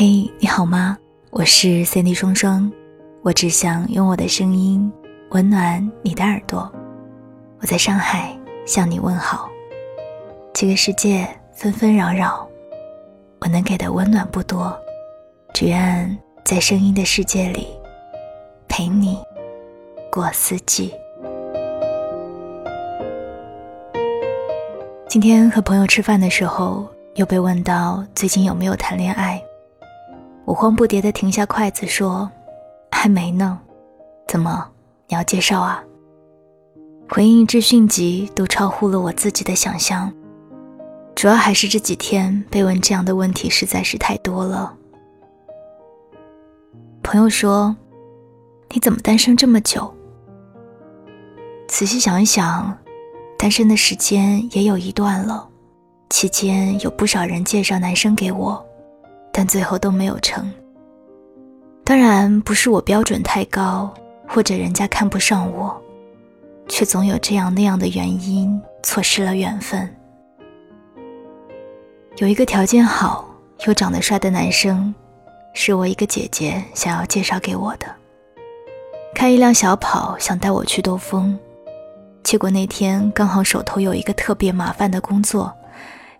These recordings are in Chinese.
嘿，你好吗？我是 Cindy 双双，我只想用我的声音温暖你的耳朵。我在上海向你问好。这个世界纷纷扰扰，我能给的温暖不多，只愿在声音的世界里陪你过四季。今天和朋友吃饭的时候，又被问到最近有没有谈恋爱。慌不迭地停下筷子说：“还没呢，怎么你要介绍啊？”回应之迅疾，都超乎了我自己的想象。主要还是这几天被问这样的问题实在是太多了。朋友说：“你怎么单身这么久？”仔细想一想，单身的时间也有一段了，期间有不少人介绍男生给我。但最后都没有成。当然不是我标准太高，或者人家看不上我，却总有这样那样的原因，错失了缘分。有一个条件好又长得帅的男生，是我一个姐姐想要介绍给我的。开一辆小跑，想带我去兜风，结果那天刚好手头有一个特别麻烦的工作，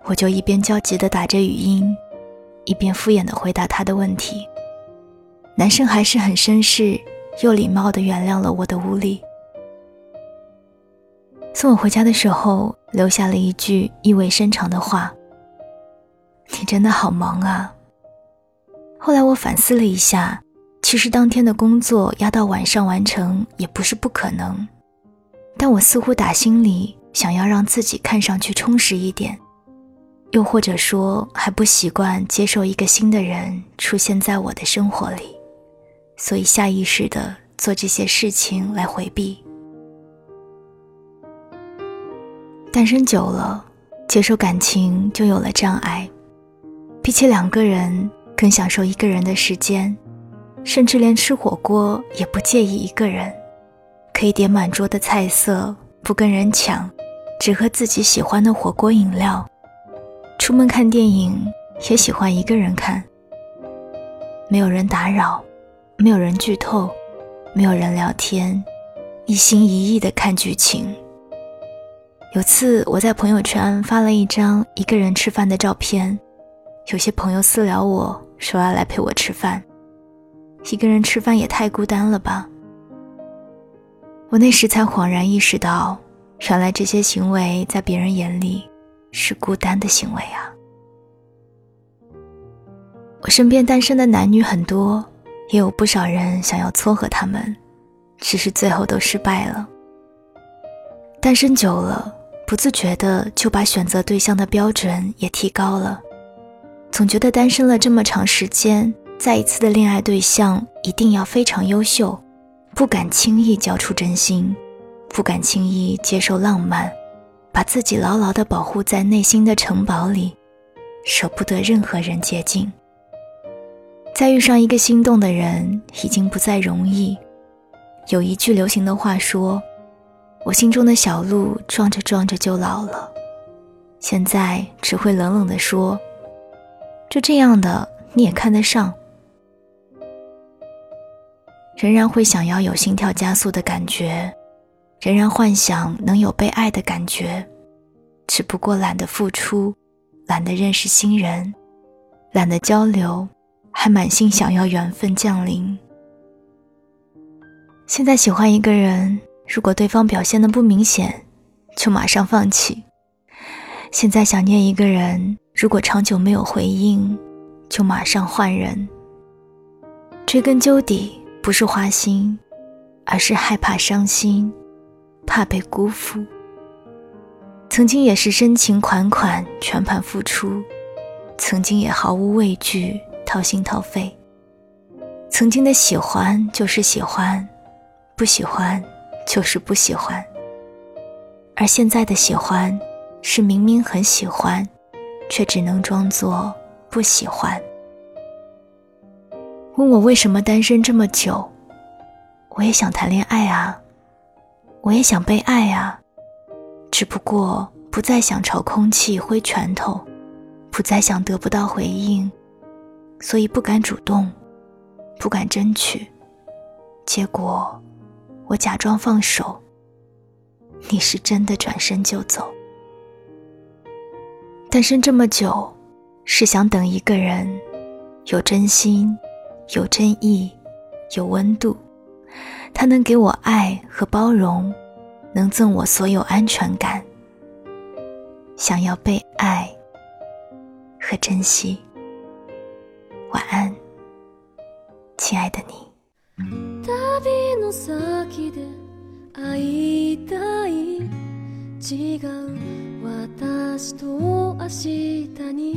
我就一边焦急地打着语音。一边敷衍地回答他的问题，男生还是很绅士又礼貌地原谅了我的无礼。送我回家的时候，留下了一句意味深长的话：“你真的好忙啊。”后来我反思了一下，其实当天的工作压到晚上完成也不是不可能，但我似乎打心里想要让自己看上去充实一点。又或者说还不习惯接受一个新的人出现在我的生活里，所以下意识的做这些事情来回避。单身久了，接受感情就有了障碍，比起两个人，更享受一个人的时间，甚至连吃火锅也不介意一个人，可以点满桌的菜色，不跟人抢，只喝自己喜欢的火锅饮料。出门看电影也喜欢一个人看，没有人打扰，没有人剧透，没有人聊天，一心一意的看剧情。有次我在朋友圈发了一张一个人吃饭的照片，有些朋友私聊我说要来陪我吃饭，一个人吃饭也太孤单了吧。我那时才恍然意识到，原来这些行为在别人眼里。是孤单的行为啊！我身边单身的男女很多，也有不少人想要撮合他们，只是最后都失败了。单身久了，不自觉的就把选择对象的标准也提高了，总觉得单身了这么长时间，再一次的恋爱对象一定要非常优秀，不敢轻易交出真心，不敢轻易接受浪漫。把自己牢牢地保护在内心的城堡里，舍不得任何人接近。再遇上一个心动的人，已经不再容易。有一句流行的话说：“我心中的小鹿撞着撞着就老了。”现在只会冷冷地说：“就这样的你也看得上？”仍然会想要有心跳加速的感觉。仍然幻想能有被爱的感觉，只不过懒得付出，懒得认识新人，懒得交流，还满心想要缘分降临。现在喜欢一个人，如果对方表现的不明显，就马上放弃；现在想念一个人，如果长久没有回应，就马上换人。追根究底，不是花心，而是害怕伤心。怕被辜负，曾经也是深情款款全盘付出，曾经也毫无畏惧掏心掏肺。曾经的喜欢就是喜欢，不喜欢就是不喜欢。而现在的喜欢，是明明很喜欢，却只能装作不喜欢。问我为什么单身这么久，我也想谈恋爱啊。我也想被爱啊，只不过不再想朝空气挥拳头，不再想得不到回应，所以不敢主动，不敢争取。结果，我假装放手，你是真的转身就走。单身这么久，是想等一个人，有真心，有真意，有温度。他能给我爱和包容，能赠我所有安全感。想要被爱和珍惜。晚安，亲爱的你。違う私と明日に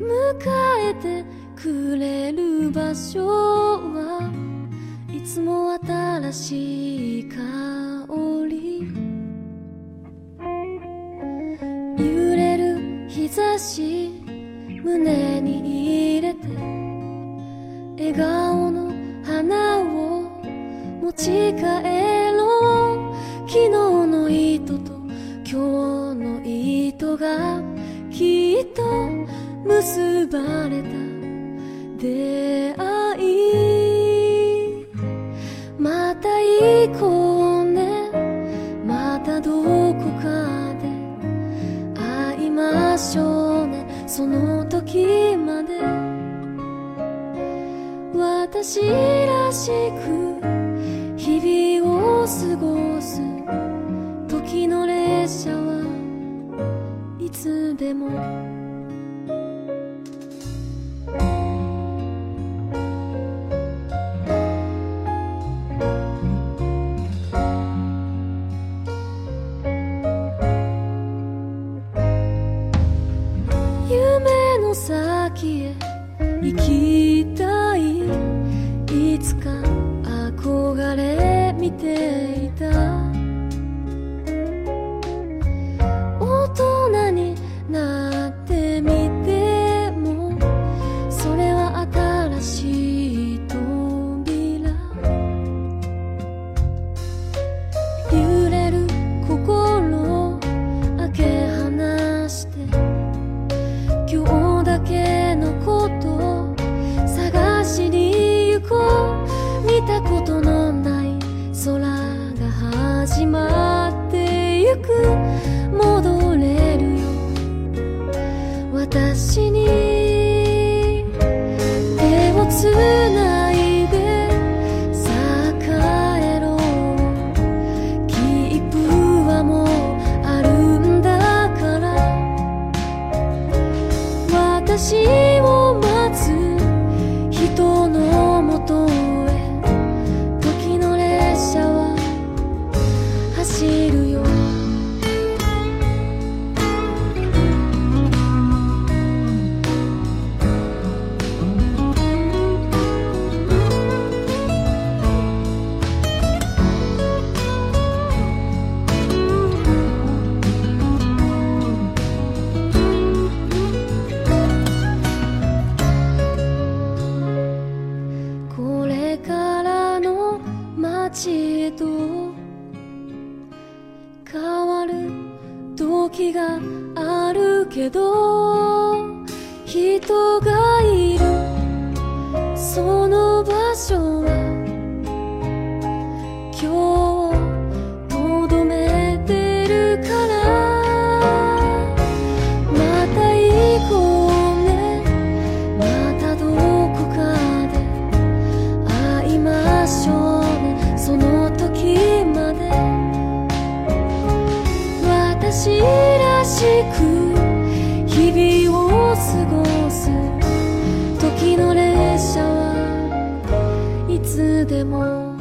迎えて くれる場所はいつも新しい香り。揺れる日差し胸に入れて笑顔の花を持ち帰ろう。昨日の糸と今日の糸がきっと結ばれた。出会い。また行こうね。またどこかで会いましょうね。その時まで。私らしく日々を過ごす時の列車はいつでも。行きたい。いつか憧れ見ていた。大人になってみてもそれは新しい扉。揺れる心を開け放して。今日 you. あるけど人がいる。その場所は今日でも